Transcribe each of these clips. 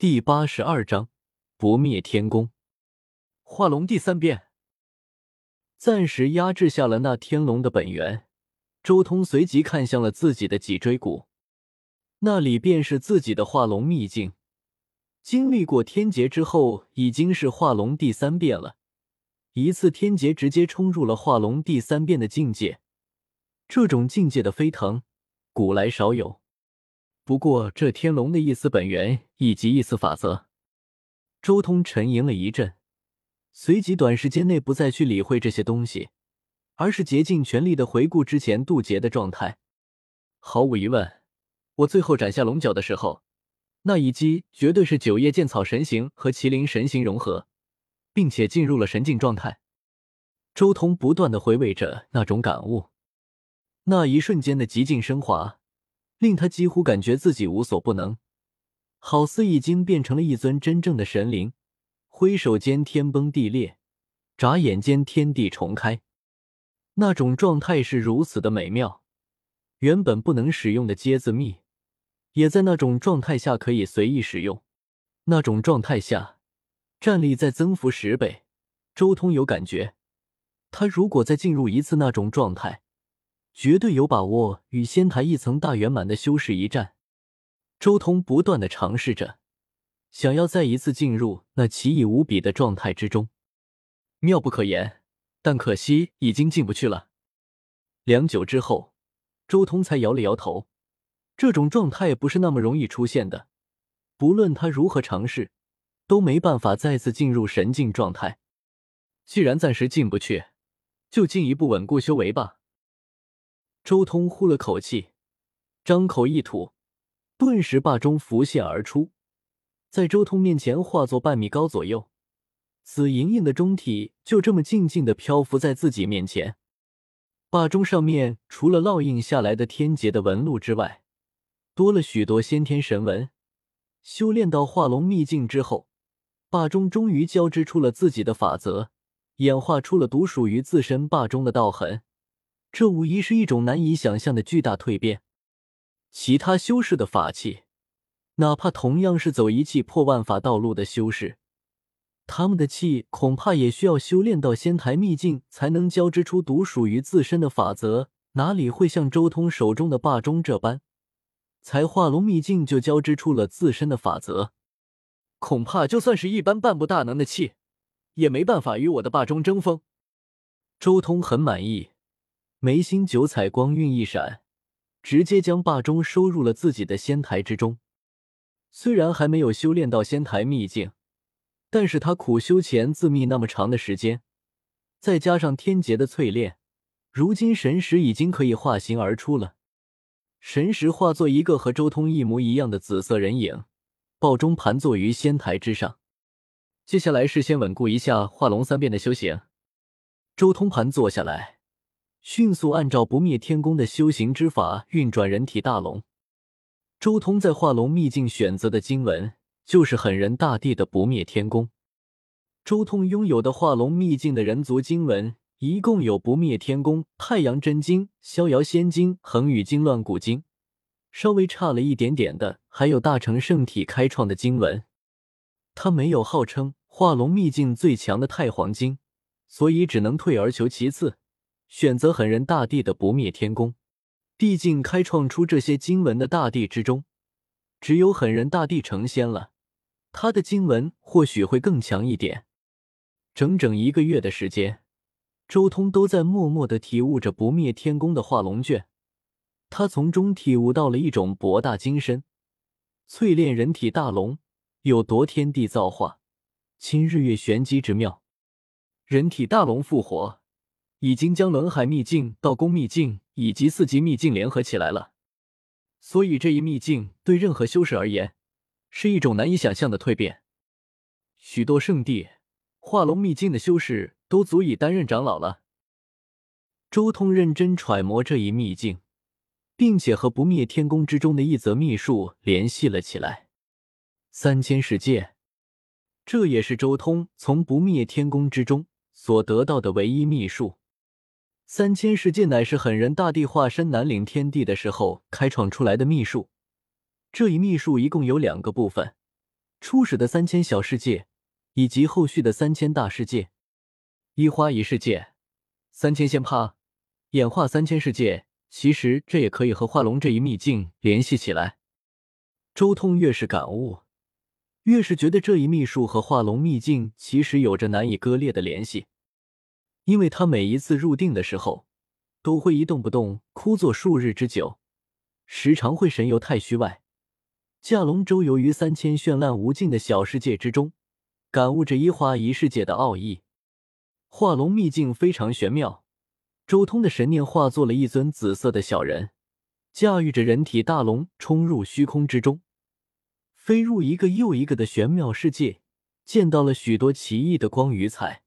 第八十二章不灭天宫，化龙第三变。暂时压制下了那天龙的本源，周通随即看向了自己的脊椎骨，那里便是自己的化龙秘境。经历过天劫之后，已经是化龙第三变了。一次天劫直接冲入了化龙第三变的境界，这种境界的飞腾，古来少有。不过，这天龙的一丝本源以及一丝法则，周通沉吟了一阵，随即短时间内不再去理会这些东西，而是竭尽全力的回顾之前渡劫的状态。毫无疑问，我最后斩下龙角的时候，那一击绝对是九叶剑草神形和麒麟神形融合，并且进入了神境状态。周通不断的回味着那种感悟，那一瞬间的极尽升华。令他几乎感觉自己无所不能，好似已经变成了一尊真正的神灵。挥手间天崩地裂，眨眼间天地重开，那种状态是如此的美妙。原本不能使用的阶字秘，也在那种状态下可以随意使用。那种状态下，战力在增幅十倍。周通有感觉，他如果再进入一次那种状态。绝对有把握与仙台一层大圆满的修士一战。周通不断的尝试着，想要再一次进入那奇异无比的状态之中，妙不可言。但可惜已经进不去了。良久之后，周通才摇了摇头，这种状态不是那么容易出现的。不论他如何尝试，都没办法再次进入神境状态。既然暂时进不去，就进一步稳固修为吧。周通呼了口气，张口一吐，顿时霸钟浮现而出，在周通面前化作半米高左右，紫莹莹的钟体就这么静静的漂浮在自己面前。霸钟上面除了烙印下来的天劫的纹路之外，多了许多先天神纹。修炼到化龙秘境之后，霸钟终于交织出了自己的法则，演化出了独属于自身霸钟的道痕。这无疑是一种难以想象的巨大蜕变。其他修士的法器，哪怕同样是走一气破万法道路的修士，他们的气恐怕也需要修炼到仙台秘境才能交织出独属于自身的法则。哪里会像周通手中的霸钟这般，才化龙秘境就交织出了自身的法则？恐怕就算是一般半步大能的气，也没办法与我的霸钟争锋。周通很满意。眉心九彩光晕一闪，直接将霸钟收入了自己的仙台之中。虽然还没有修炼到仙台秘境，但是他苦修前自秘那么长的时间，再加上天劫的淬炼，如今神识已经可以化形而出了。神识化作一个和周通一模一样的紫色人影，抱钟盘坐于仙台之上。接下来是先稳固一下化龙三变的修行。周通盘坐下来。迅速按照不灭天宫的修行之法运转人体大龙。周通在化龙秘境选择的经文就是狠人大帝的不灭天宫。周通拥有的化龙秘境的人族经文一共有不灭天宫、太阳真经、逍遥仙经、恒宇经、乱古经，稍微差了一点点的还有大成圣体开创的经文。他没有号称化龙秘境最强的太黄经，所以只能退而求其次。选择狠人大帝的不灭天宫，毕竟开创出这些经文的大帝之中，只有狠人大帝成仙了，他的经文或许会更强一点。整整一个月的时间，周通都在默默的体悟着不灭天宫的化龙卷，他从中体悟到了一种博大精深、淬炼人体大龙有夺天地造化、侵日月玄机之妙，人体大龙复活。已经将轮海秘境、道宫秘境以及四级秘境联合起来了，所以这一秘境对任何修士而言是一种难以想象的蜕变。许多圣地化龙秘境的修士都足以担任长老了。周通认真揣摩这一秘境，并且和不灭天宫之中的一则秘术联系了起来。三千世界，这也是周通从不灭天宫之中所得到的唯一秘术。三千世界乃是狠人大帝化身南岭天地的时候开创出来的秘术。这一秘术一共有两个部分，初始的三千小世界，以及后续的三千大世界，一花一世界，三千仙帕，演化三千世界。其实这也可以和化龙这一秘境联系起来。周通越是感悟，越是觉得这一秘术和化龙秘境其实有着难以割裂的联系，因为他每一次入定的时候，都会一动不动，枯坐数日之久，时常会神游太虚外。驾龙舟游于三千绚烂无尽的小世界之中，感悟着一花一世界的奥义。化龙秘境非常玄妙。周通的神念化作了一尊紫色的小人，驾驭着人体大龙冲入虚空之中，飞入一个又一个的玄妙世界，见到了许多奇异的光与彩。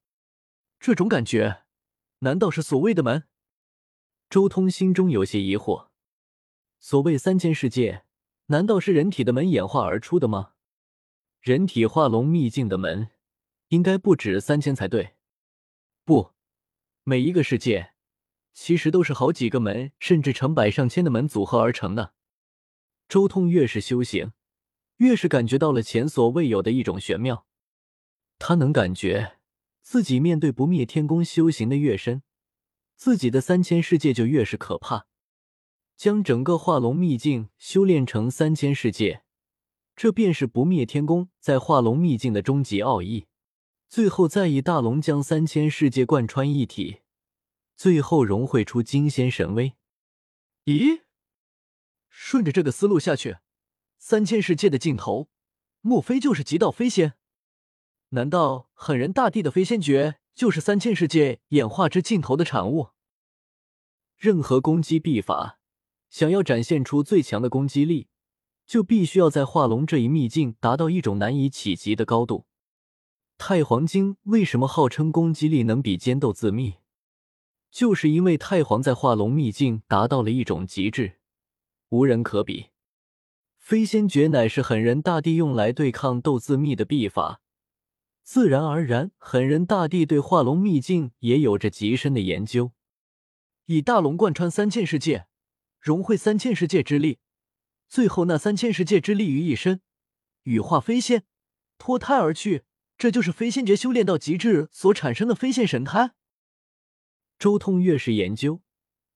这种感觉，难道是所谓的门？周通心中有些疑惑。所谓三千世界。难道是人体的门演化而出的吗？人体化龙秘境的门应该不止三千才对。不，每一个世界其实都是好几个门，甚至成百上千的门组合而成的。周通越是修行，越是感觉到了前所未有的一种玄妙。他能感觉自己面对不灭天宫修行的越深，自己的三千世界就越是可怕。将整个化龙秘境修炼成三千世界，这便是不灭天宫在化龙秘境的终极奥义。最后再以大龙将三千世界贯穿一体，最后融汇出惊仙神威。咦，顺着这个思路下去，三千世界的尽头，莫非就是极道飞仙？难道狠人大帝的飞仙诀就是三千世界演化之尽头的产物？任何攻击秘法。想要展现出最强的攻击力，就必须要在化龙这一秘境达到一种难以企及的高度。太黄经为什么号称攻击力能比尖斗自秘？就是因为太皇在化龙秘境达到了一种极致，无人可比。飞仙诀乃是狠人大帝用来对抗斗自秘的秘法，自然而然，狠人大帝对化龙秘境也有着极深的研究，以大龙贯穿三千世界。融汇三千世界之力，最后那三千世界之力于一身，羽化飞仙，脱胎而去。这就是飞仙诀修炼到极致所产生的飞仙神胎。周通越是研究，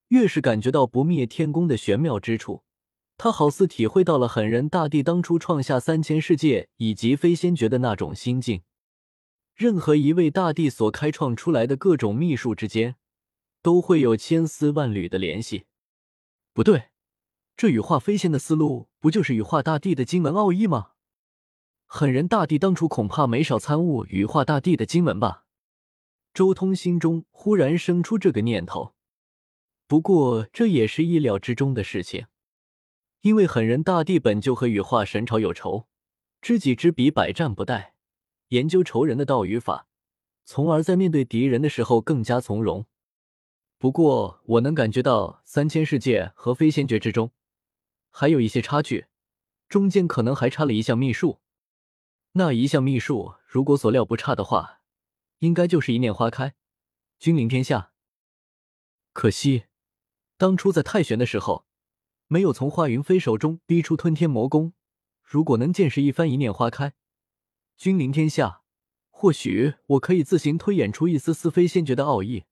越是感觉到不灭天宫的玄妙之处。他好似体会到了狠人大帝当初创下三千世界以及飞仙诀的那种心境。任何一位大帝所开创出来的各种秘术之间，都会有千丝万缕的联系。不对，这羽化飞仙的思路不就是羽化大帝的经文奥义吗？狠人大帝当初恐怕没少参悟羽化大帝的经文吧？周通心中忽然生出这个念头。不过这也是意料之中的事情，因为狠人大帝本就和羽化神朝有仇，知己知彼，百战不殆，研究仇人的道与法，从而在面对敌人的时候更加从容。不过，我能感觉到三千世界和飞仙诀之中还有一些差距，中间可能还差了一项秘术。那一项秘术，如果所料不差的话，应该就是一念花开，君临天下。可惜，当初在太玄的时候，没有从华云飞手中逼出吞天魔功。如果能见识一番一念花开，君临天下，或许我可以自行推演出一丝丝非仙诀的奥义。